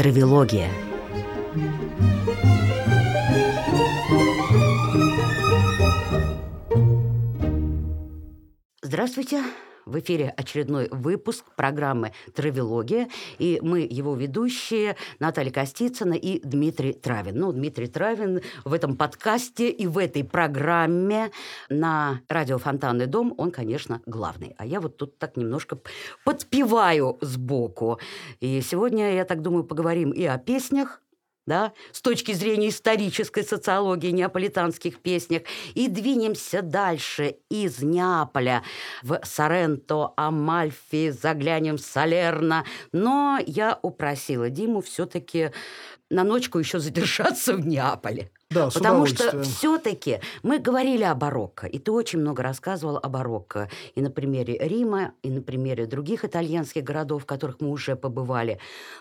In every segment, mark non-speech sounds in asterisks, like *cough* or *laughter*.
Травилогия. Здравствуйте! В эфире очередной выпуск программы «Травилогия», и мы его ведущие Наталья Костицына и Дмитрий Травин. Ну, Дмитрий Травин в этом подкасте и в этой программе на радио «Фонтанный дом», он, конечно, главный. А я вот тут так немножко подпеваю сбоку. И сегодня, я так думаю, поговорим и о песнях, да, с точки зрения исторической социологии неаполитанских песнях, и двинемся дальше из Неаполя в Соренто, Амальфи, заглянем в Салерно. Но я упросила Диму все-таки на ночку еще задержаться в Неаполе. Да, с Потому что все-таки мы говорили о барокко, и ты очень много рассказывал о барокко. И на примере Рима, и на примере других итальянских городов, в которых мы уже побывали.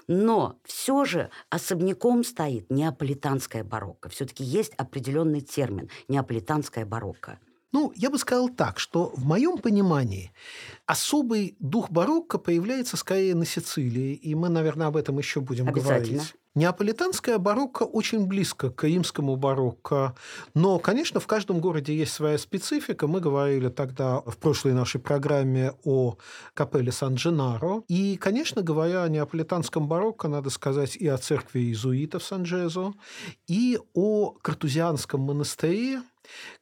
Но все же особняком стоит неаполитанская барокко. Все-таки есть определенный термин – неаполитанская барокко. Ну, я бы сказал так, что в моем понимании особый дух барокко появляется скорее на Сицилии, и мы, наверное, об этом еще будем говорить. Неаполитанская барокко очень близко к римскому барокко, но, конечно, в каждом городе есть своя специфика. Мы говорили тогда в прошлой нашей программе о капелле Сан-Дженаро. И, конечно, говоря о неаполитанском барокко, надо сказать и о церкви иезуитов Сан-Джезо, и о картузианском монастыре,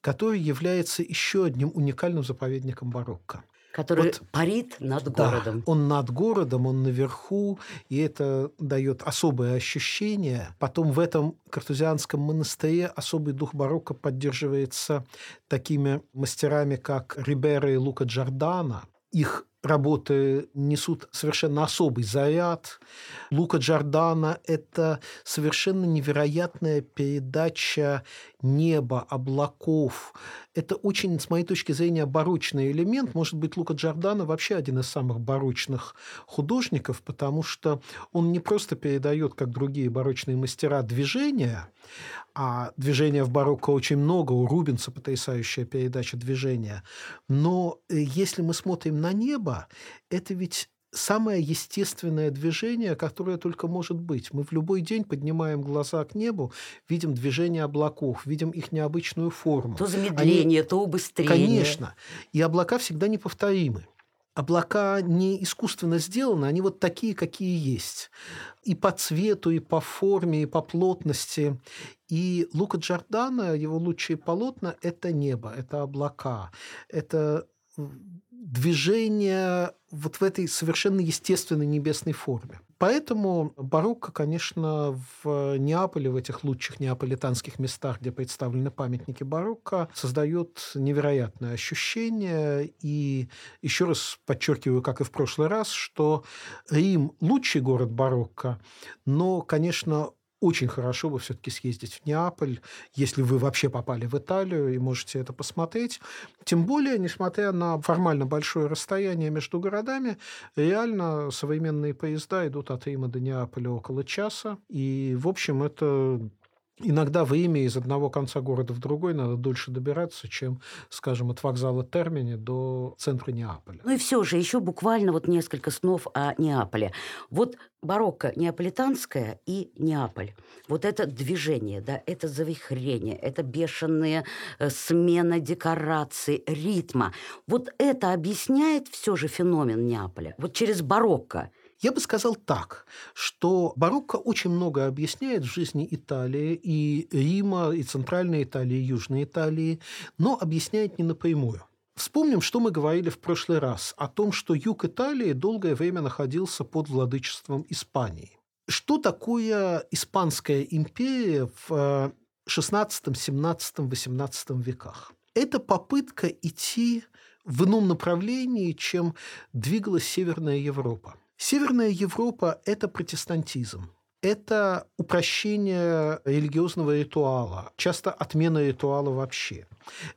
который является еще одним уникальным заповедником барокко который вот, парит над да, городом. Он над городом, он наверху, и это дает особое ощущение. Потом в этом картузианском монастыре особый дух барокко поддерживается такими мастерами, как Рибера и Лука Джордана. Их работы несут совершенно особый заряд. Лука Джордана – это совершенно невероятная передача неба, облаков. Это очень, с моей точки зрения, барочный элемент. Может быть, Лука Джордана вообще один из самых барочных художников, потому что он не просто передает, как другие барочные мастера, движения, а движения в барокко очень много, у Рубенса потрясающая передача движения. Но э, если мы смотрим на небо, это ведь самое естественное движение, которое только может быть. Мы в любой день поднимаем глаза к небу, видим движение облаков, видим их необычную форму. То замедление, Они... то убыстрение. Конечно. И облака всегда неповторимы. Облака не искусственно сделаны, они вот такие, какие есть. И по цвету, и по форме, и по плотности. И Лука Джордана, его лучшие полотна – это небо, это облака, это движение вот в этой совершенно естественной небесной форме. Поэтому барокко, конечно, в Неаполе, в этих лучших неаполитанских местах, где представлены памятники барокко, создает невероятное ощущение. И еще раз подчеркиваю, как и в прошлый раз, что Рим – лучший город барокко, но, конечно, очень хорошо бы все-таки съездить в Неаполь, если вы вообще попали в Италию и можете это посмотреть. Тем более, несмотря на формально большое расстояние между городами, реально современные поезда идут от Рима до Неаполя около часа. И, в общем, это Иногда время из одного конца города в другой надо дольше добираться, чем, скажем, от вокзала Термини до центра Неаполя. Ну и все же, еще буквально вот несколько снов о Неаполе. Вот барокко неаполитанское и Неаполь. Вот это движение, да, это завихрение, это бешеная э, смена декораций, ритма. Вот это объясняет все же феномен Неаполя. Вот через барокко – я бы сказал так, что барокко очень много объясняет в жизни Италии, и Рима, и Центральной Италии, и Южной Италии, но объясняет не напрямую. Вспомним, что мы говорили в прошлый раз о том, что юг Италии долгое время находился под владычеством Испании. Что такое Испанская империя в XVI, XVII, XVIII веках? Это попытка идти в ином направлении, чем двигалась Северная Европа. Северная Европа – это протестантизм. Это упрощение религиозного ритуала, часто отмена ритуала вообще.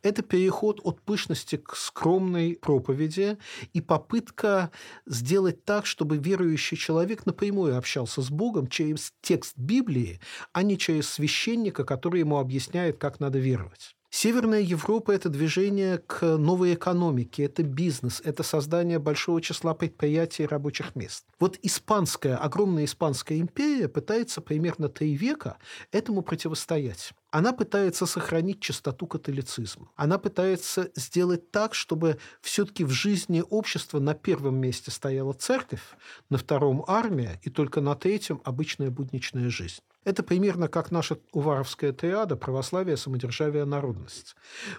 Это переход от пышности к скромной проповеди и попытка сделать так, чтобы верующий человек напрямую общался с Богом через текст Библии, а не через священника, который ему объясняет, как надо веровать. Северная Европа – это движение к новой экономике, это бизнес, это создание большого числа предприятий и рабочих мест. Вот испанская, огромная испанская империя пытается примерно три века этому противостоять. Она пытается сохранить чистоту католицизма. Она пытается сделать так, чтобы все-таки в жизни общества на первом месте стояла церковь, на втором – армия, и только на третьем – обычная будничная жизнь. Это примерно как наша уваровская триада православие, самодержавие, народность.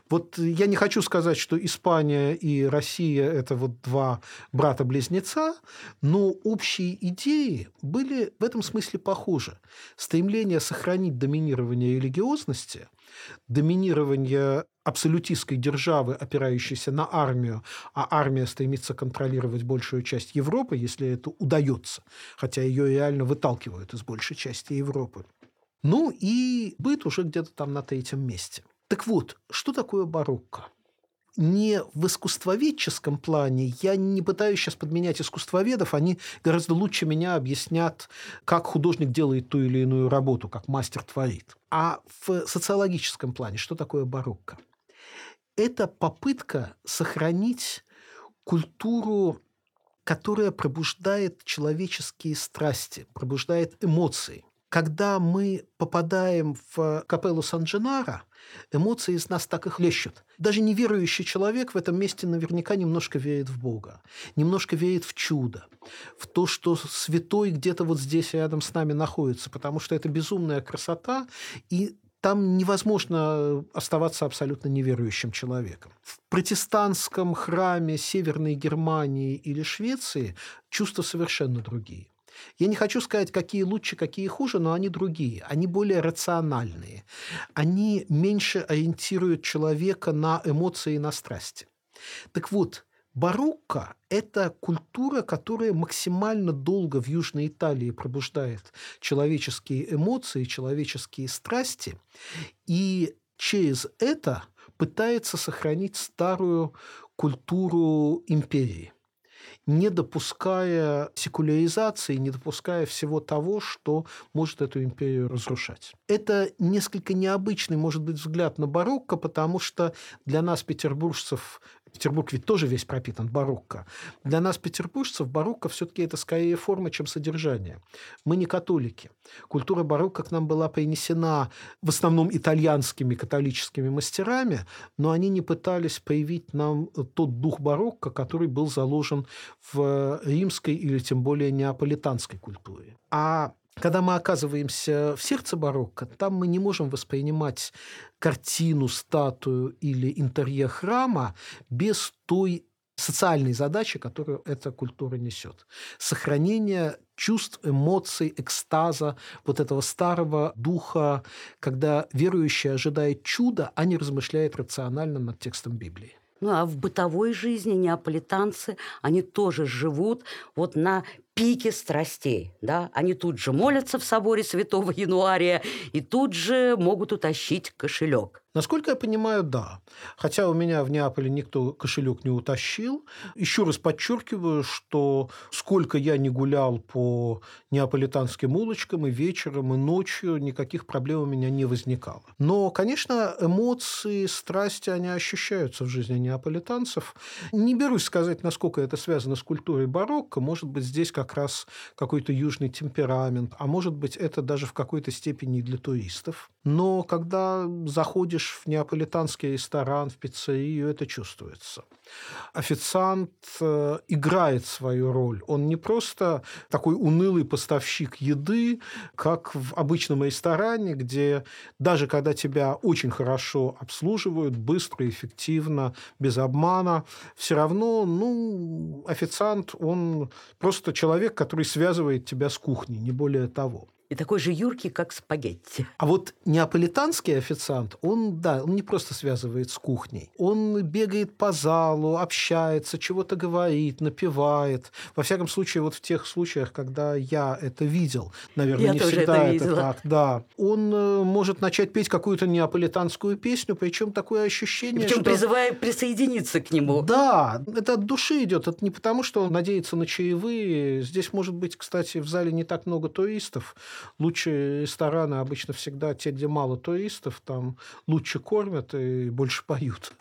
Вот я не хочу сказать, что Испания и Россия – это вот два брата-близнеца, но общие идеи были в этом смысле похожи. Стремление сохранить доминирование религиозности – доминирование абсолютистской державы, опирающейся на армию, а армия стремится контролировать большую часть Европы, если это удается, хотя ее реально выталкивают из большей части Европы. Ну и быт уже где-то там на третьем месте. Так вот, что такое барокко? Не в искусствоведческом плане. Я не пытаюсь сейчас подменять искусствоведов. Они гораздо лучше меня объяснят, как художник делает ту или иную работу, как мастер творит. А в социологическом плане что такое барокко? Это попытка сохранить культуру, которая пробуждает человеческие страсти, пробуждает эмоции. Когда мы попадаем в капеллу Сан-Дженаро, эмоции из нас так и хлещут. Даже неверующий человек в этом месте наверняка немножко верит в Бога, немножко верит в чудо, в то, что святой где-то вот здесь рядом с нами находится, потому что это безумная красота, и там невозможно оставаться абсолютно неверующим человеком. В протестантском храме Северной Германии или Швеции чувства совершенно другие. Я не хочу сказать, какие лучше, какие хуже, но они другие. Они более рациональные. Они меньше ориентируют человека на эмоции и на страсти. Так вот, Барокко – это культура, которая максимально долго в Южной Италии пробуждает человеческие эмоции, человеческие страсти, и через это пытается сохранить старую культуру империи – не допуская секуляризации, не допуская всего того, что может эту империю разрушать. Это несколько необычный, может быть, взгляд на барокко, потому что для нас, петербуржцев, Петербург ведь тоже весь пропитан барокко. Для нас, петербуржцев, барокко все-таки это скорее форма, чем содержание. Мы не католики. Культура барокко к нам была принесена в основном итальянскими католическими мастерами, но они не пытались проявить нам тот дух барокко, который был заложен в римской или тем более неаполитанской культуре. А когда мы оказываемся в сердце барокко, там мы не можем воспринимать картину, статую или интерьер храма без той социальной задачи, которую эта культура несет. Сохранение чувств, эмоций, экстаза, вот этого старого духа, когда верующий ожидает чуда, а не размышляет рационально над текстом Библии. Ну а в бытовой жизни неаполитанцы, они тоже живут вот на пике страстей. Да? Они тут же молятся в соборе Святого Януария и тут же могут утащить кошелек. Насколько я понимаю, да. Хотя у меня в Неаполе никто кошелек не утащил. Еще раз подчеркиваю, что сколько я не гулял по неаполитанским улочкам и вечером, и ночью, никаких проблем у меня не возникало. Но, конечно, эмоции, страсти, они ощущаются в жизни неаполитанцев. Не берусь сказать, насколько это связано с культурой барокко. Может быть, здесь как раз какой-то южный темперамент, а может быть, это даже в какой-то степени для туристов. Но когда заходишь в неаполитанский ресторан, в пиццерию, это чувствуется. Официант э, играет свою роль. Он не просто такой унылый поставщик еды, как в обычном ресторане, где даже когда тебя очень хорошо обслуживают, быстро, эффективно, без обмана, все равно ну, официант, он просто человек, который связывает тебя с кухней, не более того и такой же юркий, как спагетти. А вот неаполитанский официант, он, да, он не просто связывает с кухней. Он бегает по залу, общается, чего-то говорит, напевает. Во всяком случае, вот в тех случаях, когда я это видел, наверное, я не всегда это, это так. Да. Он э, может начать петь какую-то неаполитанскую песню, причем такое ощущение, Причем что... призывая присоединиться к нему. Да, это от души идет. Это не потому, что он надеется на чаевые. Здесь может быть, кстати, в зале не так много туристов, лучшие рестораны обычно всегда те, где мало туристов, там лучше кормят и больше поют.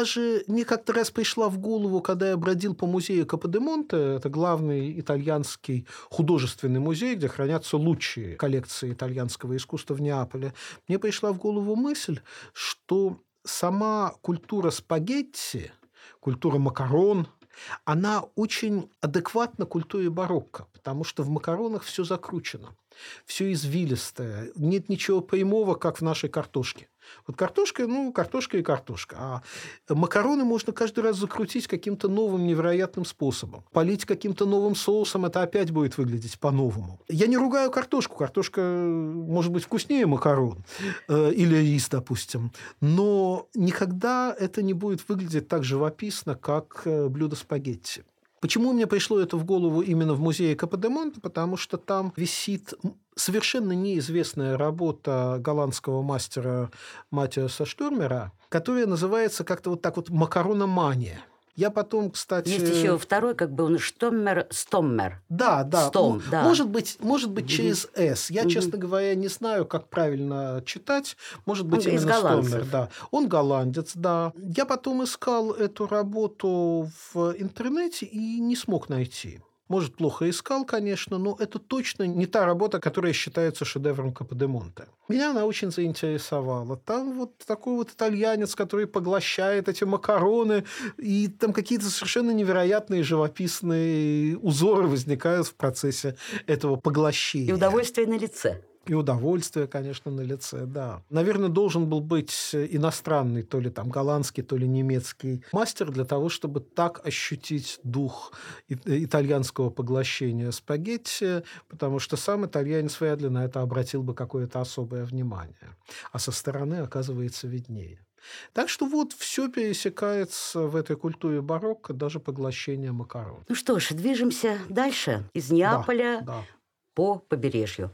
Даже мне как-то раз пришла в голову, когда я бродил по музею Каподемонте, это главный итальянский художественный музей, где хранятся лучшие коллекции итальянского искусства в Неаполе, мне пришла в голову мысль, что сама культура спагетти, культура макарон, она очень адекватна культуре барокко, потому что в макаронах все закручено, все извилистое, нет ничего прямого, как в нашей картошке. Вот картошка, ну, картошка и картошка. А макароны можно каждый раз закрутить каким-то новым невероятным способом. Полить каким-то новым соусом, это опять будет выглядеть по-новому. Я не ругаю картошку. Картошка может быть вкуснее макарон э, или рис, допустим. Но никогда это не будет выглядеть так живописно, как э, блюдо спагетти. Почему мне пришло это в голову именно в музее Каподемонта? Потому что там висит совершенно неизвестная работа голландского мастера Матиаса Штурмера, которая называется как-то вот так вот «Макарономания». Я потом, кстати... Есть еще второй, как бы он Штоммер, Стоммер. Да, да. Стом, да. Может быть, может быть через «с». Я, честно говоря, не знаю, как правильно читать. Может быть, он именно Стоммер, да. Он голландец, да. Я потом искал эту работу в интернете и не смог найти. Может, плохо искал, конечно, но это точно не та работа, которая считается шедевром Каподемонте. Меня она очень заинтересовала. Там вот такой вот итальянец, который поглощает эти макароны, и там какие-то совершенно невероятные живописные узоры возникают в процессе этого поглощения. И удовольствие на лице. И удовольствие, конечно, на лице, да. Наверное, должен был быть иностранный, то ли там голландский, то ли немецкий мастер для того, чтобы так ощутить дух итальянского поглощения спагетти, потому что сам итальянец вряд ли на это обратил бы какое-то особое внимание. А со стороны, оказывается, виднее. Так что вот все пересекается в этой культуре барокко, даже поглощение макарон. Ну что ж, движемся дальше из Неаполя да, да. по побережью.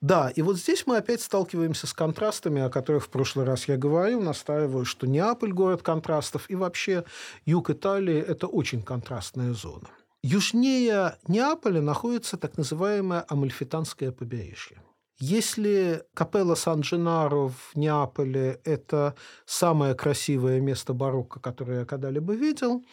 Да, и вот здесь мы опять сталкиваемся с контрастами, о которых в прошлый раз я говорил, настаиваю, что Неаполь – город контрастов, и вообще юг Италии – это очень контрастная зона. Южнее Неаполя находится так называемое Амальфитанское побережье. Если капелла Сан-Дженаро в Неаполе – это самое красивое место барокко, которое я когда-либо видел,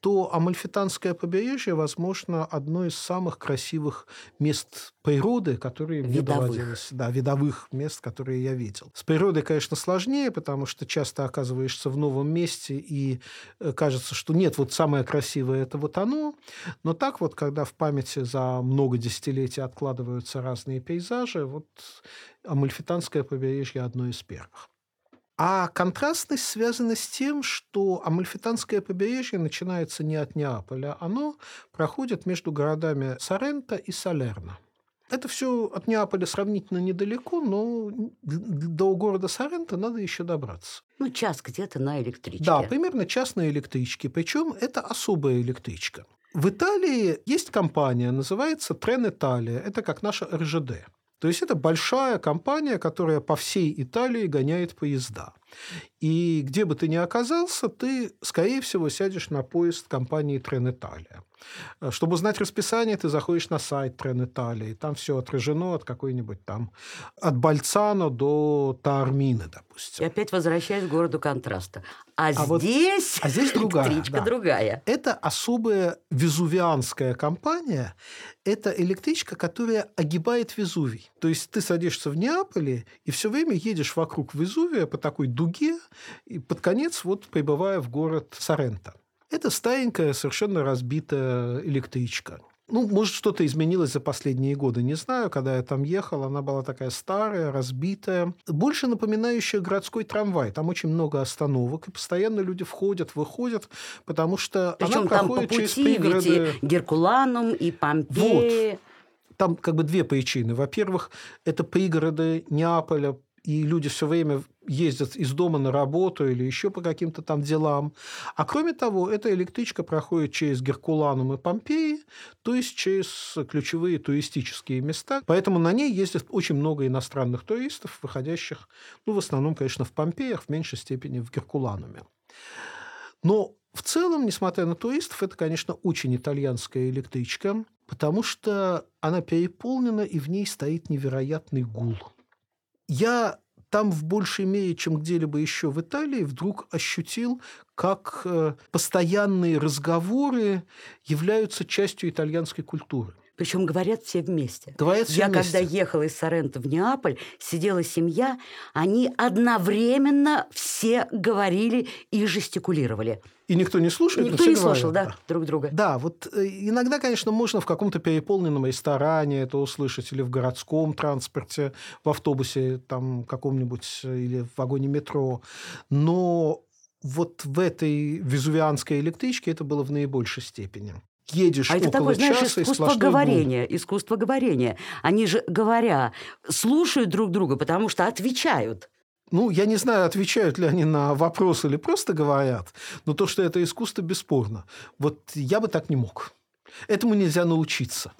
то Амальфитанское побережье, возможно, одно из самых красивых мест природы, которые мне видовых. доводилось, да, видовых мест, которые я видел. С природой, конечно, сложнее, потому что часто оказываешься в новом месте и э, кажется, что нет, вот самое красивое это вот оно, но так вот, когда в памяти за много десятилетий откладываются разные пейзажи, вот Амальфитанское побережье одно из первых. А контрастность связана с тем, что Амальфитанское побережье начинается не от Неаполя, оно проходит между городами Соренто и Салерно. Это все от Неаполя сравнительно недалеко, но до города Соренто надо еще добраться. Ну, час где-то на электричке. Да, примерно час на электричке. Причем это особая электричка. В Италии есть компания, называется Трен Италия. Это как наша РЖД. То есть это большая компания, которая по всей Италии гоняет поезда. И где бы ты ни оказался, ты, скорее всего, сядешь на поезд компании Трен Италия. Чтобы узнать расписание, ты заходишь на сайт Трен Италии. Там все отражено от какой-нибудь там, от Бальцано до Таармины, допустим. И опять возвращаясь к городу контраста. А, А здесь, вот- а здесь другая, электричка да. другая. Это особая везувианская компания. Это электричка, которая огибает Везувий. То есть ты садишься в Неаполе и все время едешь вокруг Везувия по такой дуге, и под конец вот прибывая в город Соренто. Это старенькая, совершенно разбитая электричка. Ну, может, что-то изменилось за последние годы, не знаю. Когда я там ехал, она была такая старая, разбитая, больше напоминающая городской трамвай. Там очень много остановок, и постоянно люди входят, выходят, потому что Причем она там по проходит через пути ведь пригороды. и Геркуланум, и Помпеи. Там как бы две причины. Во-первых, это пригороды Неаполя, и люди все время ездят из дома на работу или еще по каким-то там делам. А кроме того, эта электричка проходит через Геркуланум и Помпеи, то есть через ключевые туристические места. Поэтому на ней ездит очень много иностранных туристов, выходящих, ну, в основном, конечно, в Помпеях, в меньшей степени в Геркулануме. Но в целом, несмотря на туристов, это, конечно, очень итальянская электричка, потому что она переполнена, и в ней стоит невероятный гул. Я там в большей мере, чем где-либо еще в Италии, вдруг ощутил, как э, постоянные разговоры являются частью итальянской культуры. Причем говорят все вместе. Говорят все Я вместе. когда ехала из Сорента в Неаполь, сидела семья, они одновременно все говорили и жестикулировали. И никто не слушает, Никто не слушал, да, друг друга. Да, вот э, иногда, конечно, можно в каком-то переполненном ресторане это услышать, или в городском транспорте, в автобусе там каком-нибудь, э, или в вагоне метро. Но вот в этой везувианской электричке это было в наибольшей степени. Едешь А это около такое, знаешь, часа и искусство говорения, искусство говорения. Они же, говоря, слушают друг друга, потому что отвечают. Ну, я не знаю, отвечают ли они на вопрос или просто говорят, но то, что это искусство, бесспорно. Вот я бы так не мог. Этому нельзя научиться.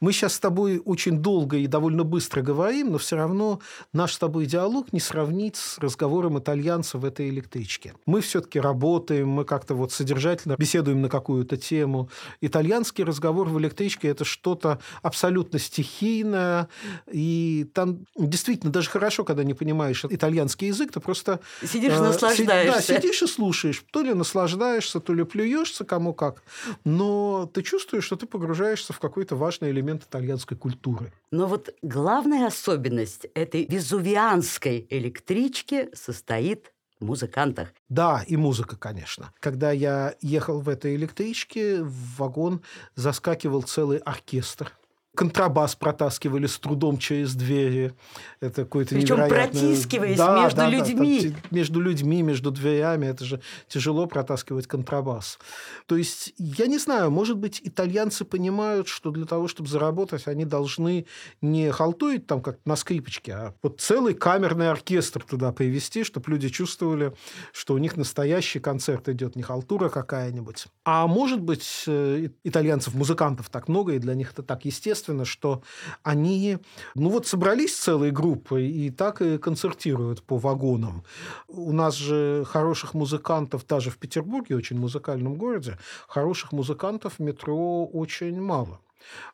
Мы сейчас с тобой очень долго и довольно быстро говорим, но все равно наш с тобой диалог не сравнить с разговором итальянцев в этой электричке. Мы все-таки работаем, мы как-то вот содержательно беседуем на какую-то тему. Итальянский разговор в электричке – это что-то абсолютно стихийное, и там действительно даже хорошо, когда не понимаешь итальянский язык, ты просто... Сидишь, э, наслаждаешься. си- Да, сидишь и слушаешь. То ли наслаждаешься, то ли плюешься, кому как. Но ты чувствуешь, что ты погружаешься в какой-то важный элемент итальянской культуры. Но вот главная особенность этой везувианской электрички состоит музыкантах. Да, и музыка, конечно. Когда я ехал в этой электричке, в вагон заскакивал целый оркестр. Контрабас протаскивали с трудом через двери. Это какое-то Причем невероятное... протискиваясь между людьми. там те- между людьми, между дверями. Это же тяжело протаскивать контрабас. То есть, я не знаю, может быть, итальянцы понимают, что для того, чтобы заработать, они должны не халтурить там как на скрипочке, а вот целый камерный оркестр туда привести, чтобы люди чувствовали, что у них настоящий концерт идет, не халтура какая-нибудь. А может быть, э, итальянцев, музыкантов так много, и для них это так естественно, что они, ну вот собрались целой группой и так и концертируют по вагонам. У нас же хороших музыкантов, даже в Петербурге, очень музыкальном городе, хороших музыкантов в метро очень мало.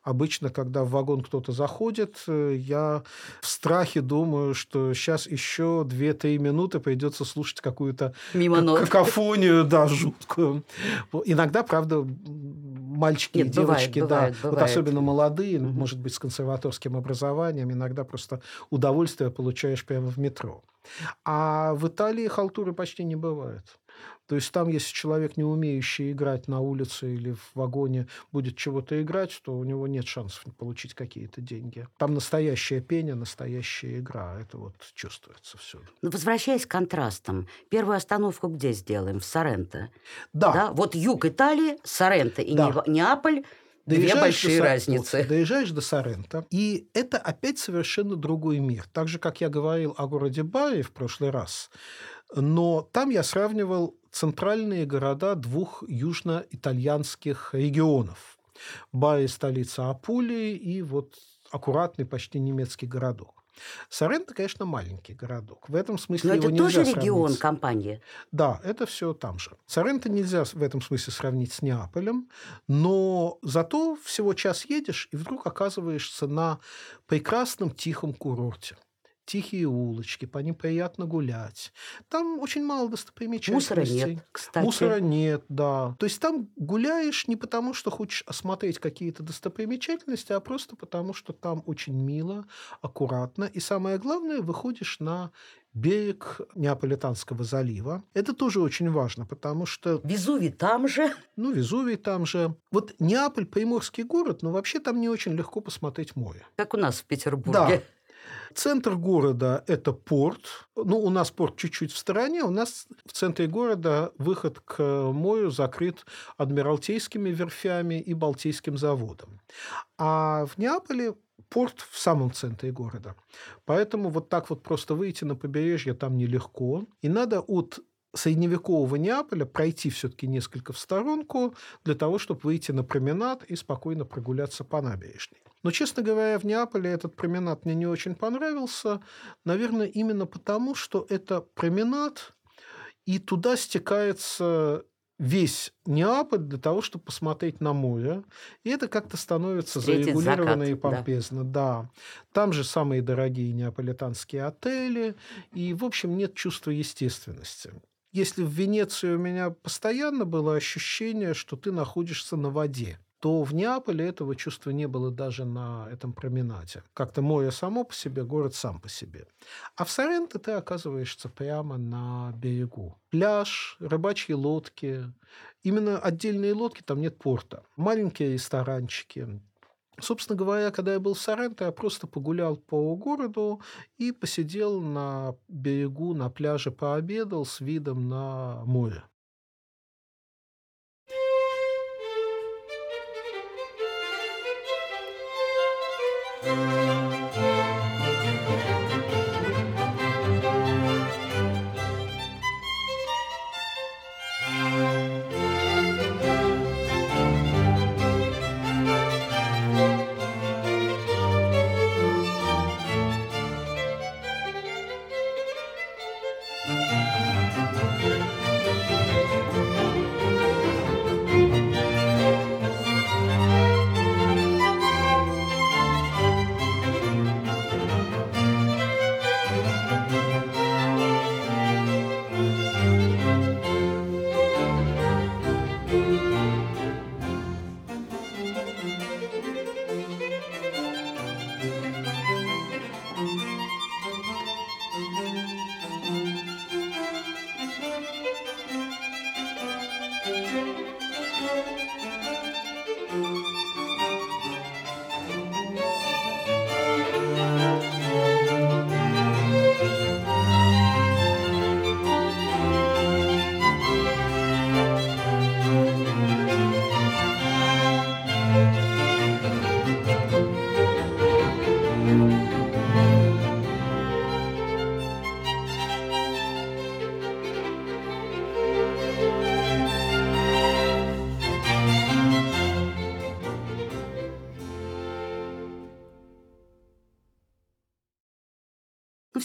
Обычно, когда в вагон кто-то заходит, э, я в страхе думаю, что сейчас еще 2-3 минуты придется слушать какую-то какофонию, да, жуткую. Иногда, правда, мальчики Нет, и бывает, девочки, бывает, да, вот бывает. особенно молодые, Мгм. может быть, с консерваторским образованием, иногда просто удовольствие получаешь прямо в метро. А в Италии халтуры почти не бывает. То есть там, если человек, не умеющий играть на улице или в вагоне, будет чего-то играть, то у него нет шансов получить какие-то деньги. Там настоящее пение, настоящая игра. Это вот чувствуется всюду. Ну, Возвращаясь к контрастам, первую остановку где сделаем? В Соренто. Да, Да? Вот юг Италии, Соренто и Да. Неаполь Две Доезжаешь большие до разницы. вот, доезжаешь до Сорента, и это опять совершенно другой мир. Так же, как я говорил о городе Бари в прошлый раз, но там я сравнивал центральные города двух южно-итальянских регионов. Бари – столица Апулии, и вот аккуратный почти немецкий городок. Соренто, конечно, маленький городок. В этом смысле Но его это тоже нельзя регион сравнить. компании. Да, это все там же. Соренто нельзя в этом смысле сравнить с Неаполем, но зато всего час едешь, и вдруг оказываешься на прекрасном тихом курорте. Тихие улочки, по ним приятно гулять. Там очень мало достопримечательностей. Мусора нет, кстати. Мусора нет, да. То есть там гуляешь не потому, что хочешь осмотреть какие-то достопримечательности, а просто потому, что там очень мило, аккуратно. И самое главное, выходишь на берег Неаполитанского залива. Это тоже очень важно, потому что, Везувий там же. ну, Везувий там же. Вот Неаполь – приморский город, но вообще там не очень легко посмотреть море. Как у нас в Петербурге. Центр города – это порт. Ну, у нас порт чуть-чуть в стороне. У нас в центре города выход к морю закрыт Адмиралтейскими верфями и Балтийским заводом. А в Неаполе порт в самом центре города. Поэтому вот так вот просто выйти на побережье там нелегко. И надо от средневекового Неаполя пройти все-таки несколько в сторонку для того, чтобы выйти на променад и спокойно прогуляться по набережной. Но, честно говоря, в Неаполе этот променад мне не очень понравился. Наверное, именно потому, что это променад, и туда стекается весь Неаполь для того, чтобы посмотреть на море. И это как-то становится Встретить зарегулировано закат, и да. помпезно. Да. Там же самые дорогие неаполитанские отели. И, в общем, нет чувства естественности. Если в Венеции у меня постоянно было ощущение, что ты находишься на воде, то в Неаполе этого чувства не было даже на этом променаде. Как-то море само по себе, город сам по себе. А в Соренто ты оказываешься прямо на берегу. Пляж, рыбачьи лодки. Именно отдельные лодки, там нет порта. Маленькие ресторанчики, Собственно говоря, когда я был в Соренто, я просто погулял по городу и посидел на берегу, на пляже, пообедал с видом на море.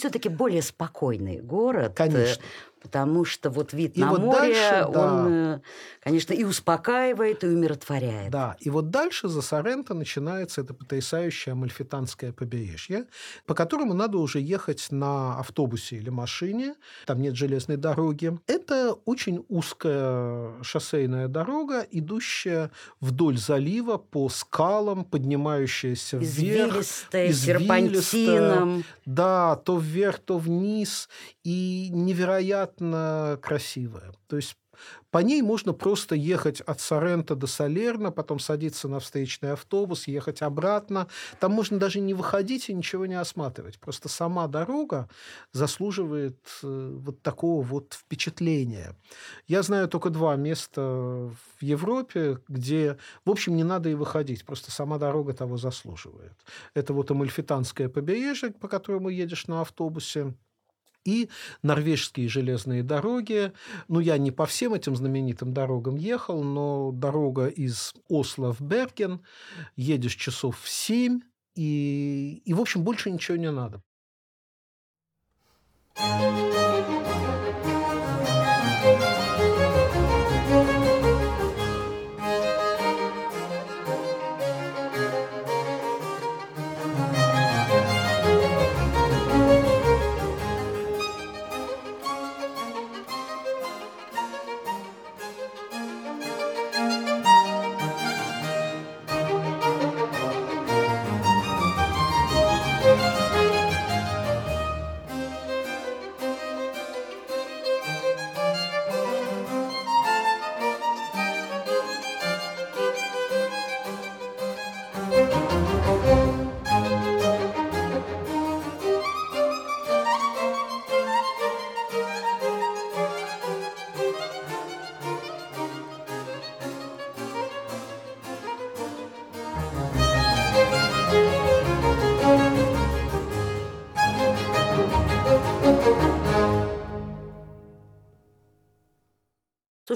Все-таки более спокойный город. Э, Конечно потому что вот вид и на вот море, дальше, он, да. Э, конечно, и успокаивает, и умиротворяет. Да, и вот дальше за Соренто начинается это потрясающее Амальфитанское побережье, по которому надо уже ехать на автобусе или машине, там нет железной дороги. Это очень узкая шоссейная дорога, идущая вдоль залива по скалам, поднимающаяся вверх. Извилистая, серпантином. Да, то вверх, то вниз. И невероятно невероятно красивая. То есть по ней можно просто ехать от Сорента до Салерна, потом садиться на встречный автобус, ехать обратно. Там можно даже не выходить и ничего не осматривать. Просто сама дорога заслуживает э, вот такого вот впечатления. Я знаю только два места в Европе, где, в общем, не надо и выходить. Просто сама дорога того заслуживает. Это вот Амальфитанское побережье, по которому едешь на автобусе, и норвежские железные дороги. Ну, я не по всем этим знаменитым дорогам ехал, но дорога из Осло в Берген, едешь часов в семь, и, и в общем, больше ничего не надо.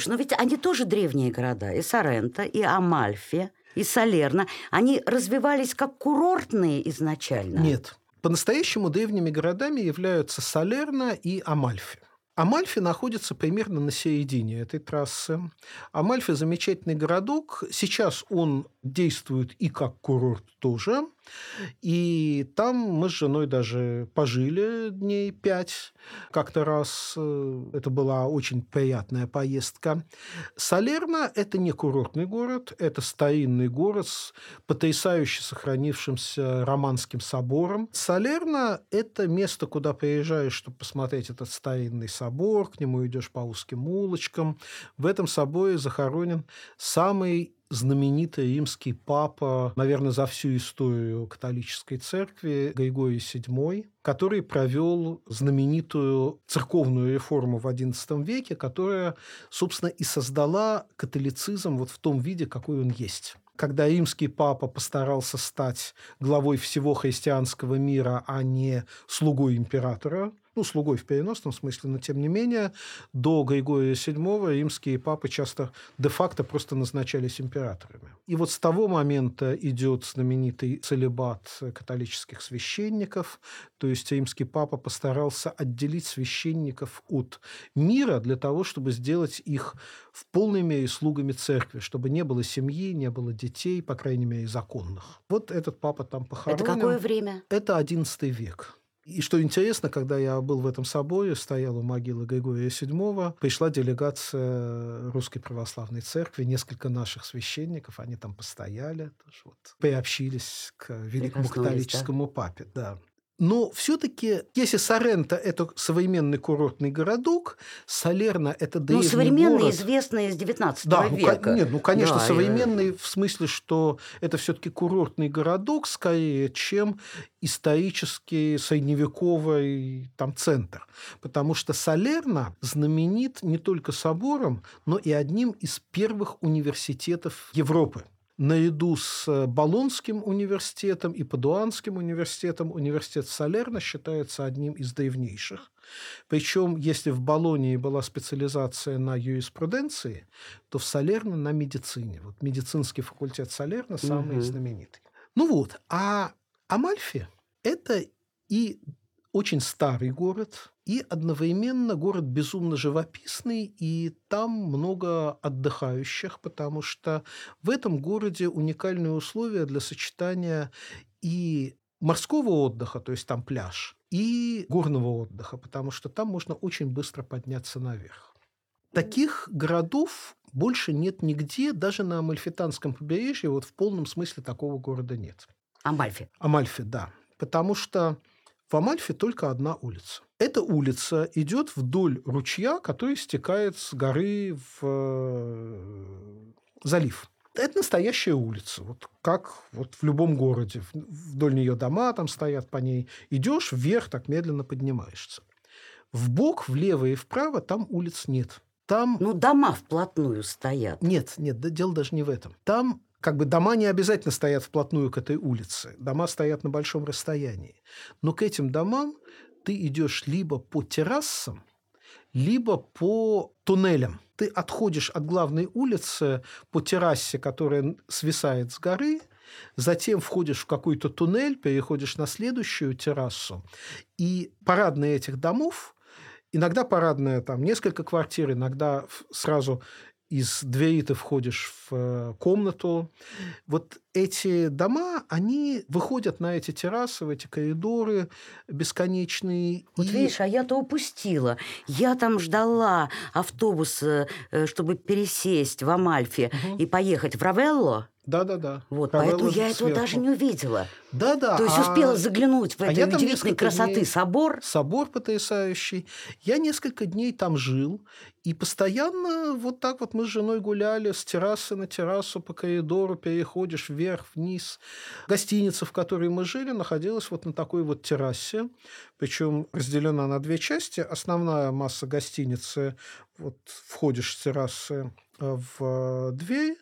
Слушай, но ведь они тоже древние города. И Соренто, и Амальфи, и Салерно. Они развивались как курортные изначально? Нет. По-настоящему древними городами являются Салерно и Амальфи. Амальфи находится примерно на середине этой трассы. Амальфи – замечательный городок. Сейчас он действует и как курорт тоже. И там мы с женой даже пожили дней пять. Как-то раз э, это была очень приятная поездка. Салерно – это не курортный город, это старинный город с потрясающе сохранившимся романским собором. Салерно – это место, куда приезжаешь, чтобы посмотреть этот старинный собор, к нему идешь по узким улочкам. В этом соборе захоронен самый знаменитый римский папа, наверное, за всю историю католической церкви Григорий VII, который провел знаменитую церковную реформу в XI веке, которая, собственно, и создала католицизм вот в том виде, какой он есть. Когда римский папа постарался стать главой всего христианского мира, а не слугой императора, ну, слугой в переносном смысле, но тем не менее, до Григория VII римские папы часто де-факто просто назначались императорами. И вот с того момента идет знаменитый целебат католических священников, то есть римский папа постарался отделить священников от мира для того, чтобы сделать их в полной мере слугами церкви, чтобы не было семьи, не было детей, по крайней мере, законных. Вот этот папа там похоронен. Это какое время? Это XI век. И что интересно, когда я был в этом соборе, стоял у могилы Григория VII, пришла делегация Русской Православной Церкви, несколько наших священников, они там постояли, тоже вот, приобщились к великому католическому да? папе. Да. Но все-таки, если Соренто – это современный курортный городок, Салерно – это ну, древний Ну, современный, город. известный из 19 да, века. Ну, нет, ну, конечно, да, современный и... в смысле, что это все-таки курортный городок скорее, чем исторический средневековый там, центр. Потому что Салерно знаменит не только собором, но и одним из первых университетов Европы наряду с э, Болонским университетом и Падуанским университетом университет Салерно считается одним из древнейших. Причем, если в Болонии была специализация на юриспруденции, то в Салерно на медицине. Вот медицинский факультет Салерно самый угу. знаменитый. Ну вот, а Амальфи – это и очень старый город, и одновременно город безумно живописный, и там много отдыхающих, потому что в этом городе уникальные условия для сочетания и морского отдыха, то есть там пляж, и горного отдыха, потому что там можно очень быстро подняться наверх. Таких городов больше нет нигде, даже на Амальфитанском побережье, вот в полном смысле такого города нет. Амальфи. Амальфи, да. Потому что в Амальфе только одна улица. Эта улица идет вдоль ручья, который стекает с горы в э, залив. Это настоящая улица, вот как вот в любом городе. Вдоль нее дома там стоят по ней. Идешь вверх, так медленно поднимаешься. В бок, влево и вправо там улиц нет. Там... Ну, дома вплотную стоят. Нет, нет, да, дело даже не в этом. Там как бы дома не обязательно стоят вплотную к этой улице. Дома стоят на большом расстоянии. Но к этим домам ты идешь либо по террасам, либо по туннелям. Ты отходишь от главной улицы по террасе, которая свисает с горы, затем входишь в какой-то туннель, переходишь на следующую террасу, и парадные этих домов Иногда парадная там несколько квартир, иногда сразу из двери ты входишь в э, комнату. Вот эти дома, они выходят на эти террасы, в эти коридоры бесконечные. Вот и... видишь, а я-то упустила. Я там ждала автобус, э, чтобы пересесть в Амальфи угу. и поехать в Равелло. Да, да, да. Вот, поэтому я сверху. этого даже не увидела. Да, да. То есть а... успела заглянуть в а этот удивительной красоты дней... собор. Собор потрясающий. Я несколько дней там жил, и постоянно вот так вот мы с женой гуляли с террасы на террасу по коридору, переходишь вверх, вниз. Гостиница, в которой мы жили, находилась вот на такой вот террасе, причем разделена на две части. Основная масса гостиницы, вот входишь с террасы в дверь,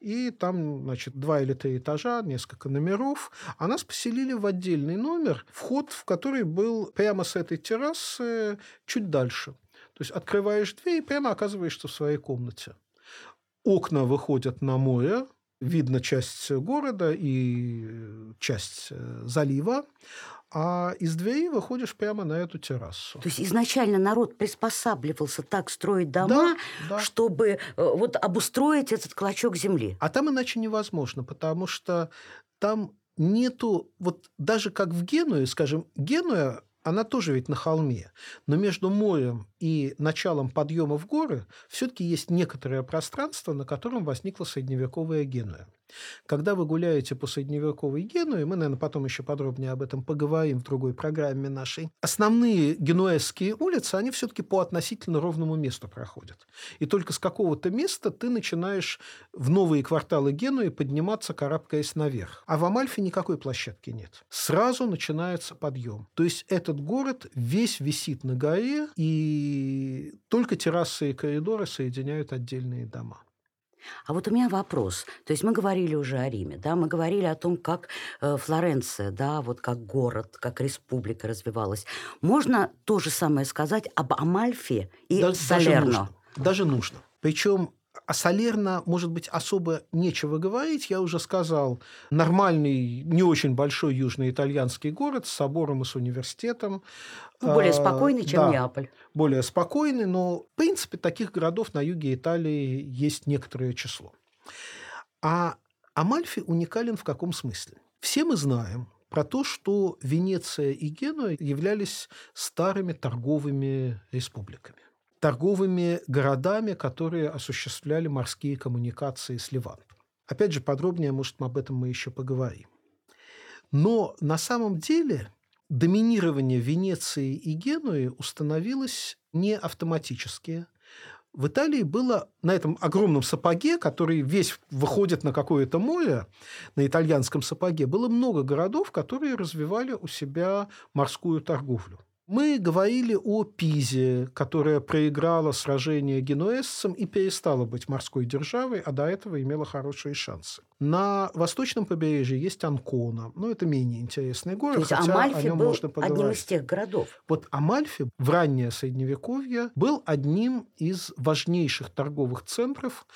и там, значит, два или три этажа, несколько номеров. А нас поселили в отдельный номер, вход в который был прямо с этой террасы чуть дальше. То есть открываешь дверь и прямо оказываешься в своей комнате. Окна выходят на море, видно часть города и часть э, залива, а из двери выходишь прямо на эту террасу. То есть изначально народ приспосабливался так строить дома, да, да. чтобы э, вот обустроить этот клочок земли. А там иначе невозможно, потому что там нету, вот даже как в Генуе, скажем, Генуя она тоже ведь на холме. Но между морем и началом подъема в горы все-таки есть некоторое пространство, на котором возникла средневековая Генуя. Когда вы гуляете по средневековой Генуе, мы, наверное, потом еще подробнее об этом поговорим в другой программе нашей, основные генуэзские улицы, они все-таки по относительно ровному месту проходят. И только с какого-то места ты начинаешь в новые кварталы Генуи подниматься, карабкаясь наверх. А в Амальфе никакой площадки нет. Сразу начинается подъем. То есть этот город весь висит на горе, и только террасы и коридоры соединяют отдельные дома. А вот у меня вопрос. То есть мы говорили уже о Риме, да, мы говорили о том, как э, Флоренция, да, вот как город, как республика развивалась. Можно то же самое сказать об Амальфе и да, Салерно? Даже нужно. Даже нужно. Причем о Салерно, может быть, особо нечего говорить. Я уже сказал, нормальный, не очень большой южноитальянский город с собором и с университетом. Ну, более а, спокойный, чем да, Неаполь. Более спокойный, но, в принципе, таких городов на юге Италии есть некоторое число. А Амальфи уникален в каком смысле? Все мы знаем, про то, что Венеция и Генуя являлись старыми торговыми республиками торговыми городами, которые осуществляли морские коммуникации с Ливантом. Опять же, подробнее, может, об этом мы еще поговорим. Но на самом деле доминирование Венеции и Генуи установилось не автоматически. В Италии было на этом огромном сапоге, который весь выходит на какое-то море, на итальянском сапоге, было много городов, которые развивали у себя морскую торговлю. Мы говорили о Пизе, которая проиграла сражение генуэзцам и перестала быть морской державой, а до этого имела хорошие шансы. На восточном побережье есть Анкона, но это менее интересный город, То есть хотя Амальфи о нем был можно поговорить. одним из тех городов. Вот Амальфи в раннее Средневековье был одним из важнейших торговых центров,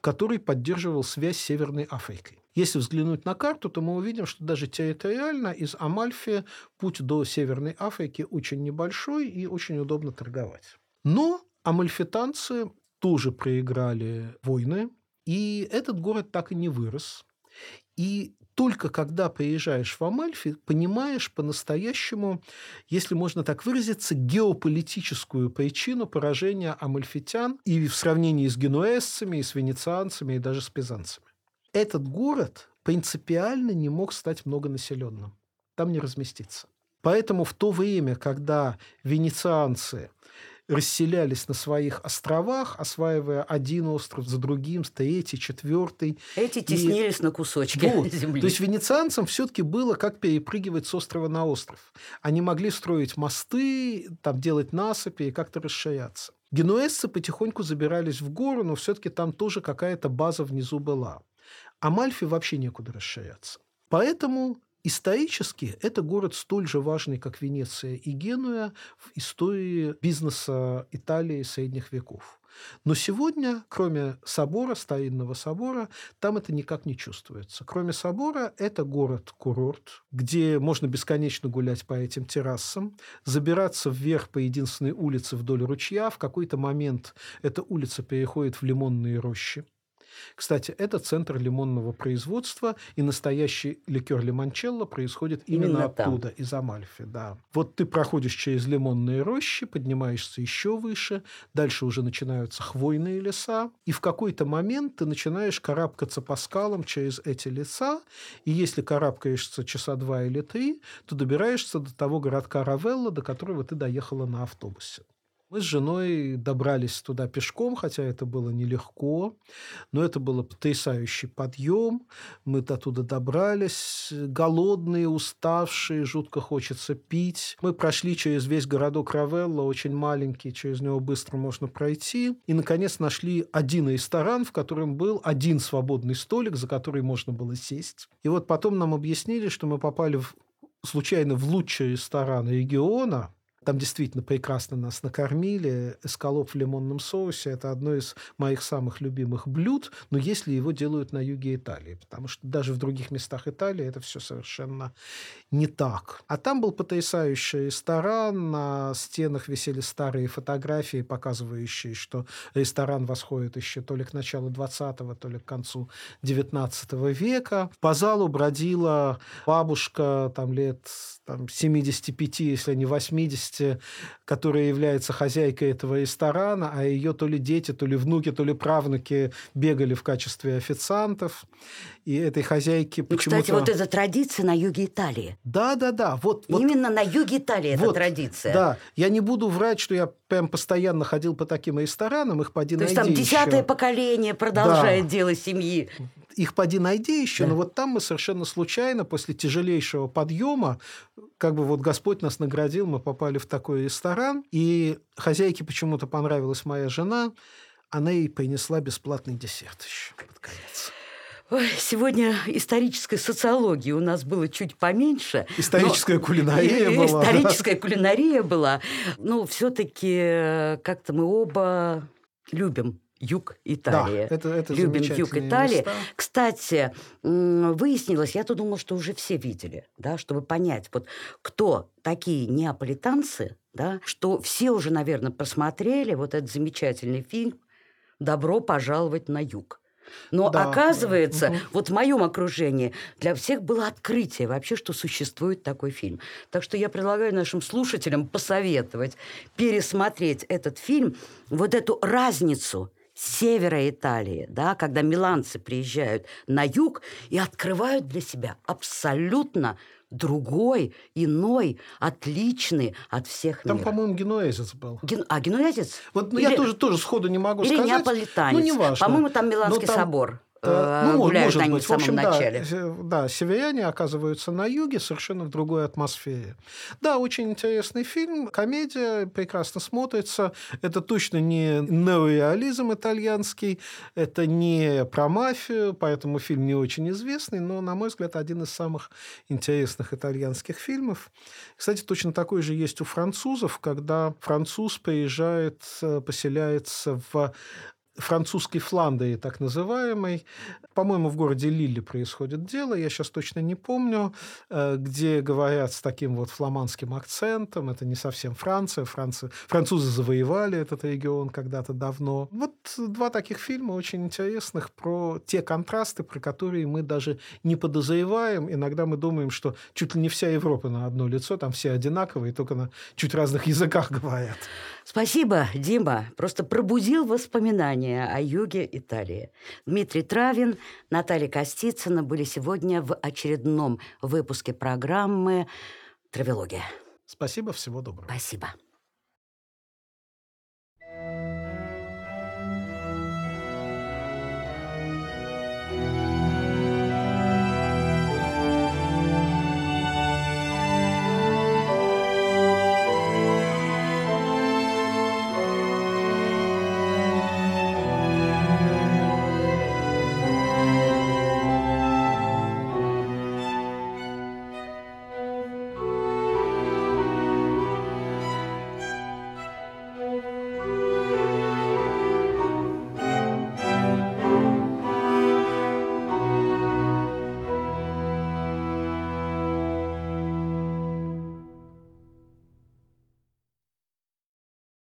который поддерживал связь с Северной Африкой. Если взглянуть на карту, то мы увидим, что даже территориально из Амальфи путь до Северной Африки очень небольшой и очень удобно торговать. Но амальфитанцы тоже проиграли войны, и этот город так и не вырос. И только когда приезжаешь в Амальфи, понимаешь по-настоящему, если можно так выразиться, геополитическую причину поражения амальфитян и в сравнении с генуэзцами, и с венецианцами, и даже с пизанцами этот город принципиально не мог стать многонаселенным. Там не разместиться. Поэтому в то время, когда венецианцы расселялись на своих островах, осваивая один остров за другим, третий, четвертый. Эти теснились и... на кусочки вот. *laughs* земли. То есть венецианцам все-таки было как перепрыгивать с острова на остров. Они могли строить мосты, там делать насыпи и как-то расширяться. Генуэзцы потихоньку забирались в гору, но все-таки там тоже какая-то база внизу была. Амальфи вообще некуда расширяться. Поэтому исторически это город столь же важный, как Венеция и Генуя в истории бизнеса Италии средних веков. Но сегодня, кроме собора, старинного собора, там это никак не чувствуется. Кроме собора, это город-курорт, где можно бесконечно гулять по этим террасам, забираться вверх по единственной улице вдоль ручья. В какой-то момент эта улица переходит в лимонные рощи. Кстати, это центр лимонного производства, и настоящий ликер лимончелло происходит именно, именно оттуда, там. из Амальфи. Да. Вот ты проходишь через лимонные рощи, поднимаешься еще выше, дальше уже начинаются хвойные леса, и в какой-то момент ты начинаешь карабкаться по скалам через эти леса, и если карабкаешься часа два или три, то добираешься до того городка Равелла, до которого ты доехала на автобусе. Мы с женой добрались туда пешком, хотя это было нелегко, но это был потрясающий подъем. Мы оттуда добрались, голодные, уставшие, жутко хочется пить. Мы прошли через весь городок Равелла, очень маленький, через него быстро можно пройти. И, наконец, нашли один ресторан, в котором был один свободный столик, за который можно было сесть. И вот потом нам объяснили, что мы попали в, случайно в лучший ресторан региона, Там действительно прекрасно нас накормили. Эскалоп в лимонном соусе – это одно из моих самых любимых блюд, но если его делают на юге Италии, потому что даже в других местах Италии это все совершенно не так. А там был потрясающий ресторан, на стенах висели старые фотографии, показывающие, что ресторан восходит еще то ли к началу 20-го, то ли к концу 19 века. По залу бродила бабушка там лет там, 75, если не 80, которая является хозяйкой этого ресторана, а ее то ли дети, то ли внуки, то ли правнуки бегали в качестве официантов. И этой хозяйки ну, почему-то... Кстати, вот эта традиция на юге Италии. Да, да, да. Вот, Именно вот, на юге Италии вот, эта традиция. Да. Я не буду врать, что я прям постоянно ходил по таким ресторанам, их поди То есть там десятое еще. поколение продолжает да. дело семьи их поди найди еще, да. но вот там мы совершенно случайно, после тяжелейшего подъема, как бы вот Господь нас наградил, мы попали в такой ресторан, и хозяйке почему-то понравилась моя жена, она ей принесла бесплатный десерт еще под конец. Ой, сегодня исторической социологии у нас было чуть поменьше. Историческая кулинария была. Историческая *laughs* кулинария была. Но все-таки э, как-то мы оба любим юг Италии. Да, это, это Любим юг Италии. Места. Кстати, выяснилось, я-то думала, что уже все видели, да, чтобы понять, вот кто такие неаполитанцы, да, что все уже, наверное, посмотрели вот этот замечательный фильм «Добро пожаловать на юг». Но да, оказывается, да. вот в моем окружении для всех было открытие вообще, что существует такой фильм. Так что я предлагаю нашим слушателям посоветовать пересмотреть этот фильм, вот эту разницу севера Италии, да, когда миланцы приезжают на юг и открывают для себя абсолютно другой, иной, отличный от всех Там, мира. по-моему, генуэзец был. Ген... А, генуэзец? Вот ну, или... я тоже, тоже сходу не могу или сказать. Или неаполитанец. Ну, неважно. По-моему, там Миланский там... собор. Э, ну, гуляют может быть. в, в общем, начале. Да, да, северяне оказываются на юге совершенно в другой атмосфере. Да, очень интересный фильм, комедия, прекрасно смотрится. Это точно не неореализм итальянский, это не про мафию, поэтому фильм не очень известный, но, на мой взгляд, один из самых интересных итальянских фильмов. Кстати, точно такой же есть у французов, когда француз приезжает, э, поселяется в французской Фландрии, так называемой. По-моему, в городе Лилле происходит дело, я сейчас точно не помню, э, где говорят с таким вот фламандским акцентом. Это не совсем Франция. Франция. Французы завоевали этот регион когда-то давно. Вот два таких фильма очень интересных про те контрасты, про которые мы даже не подозреваем. Иногда мы думаем, что чуть ли не вся Европа на одно лицо, там все одинаковые, только на чуть разных языках говорят. Спасибо, Дима. Просто пробудил воспоминания о юге Италии. Дмитрий Травин, Наталья Костицына были сегодня в очередном выпуске программы «Травелогия». Спасибо, всего доброго. Спасибо.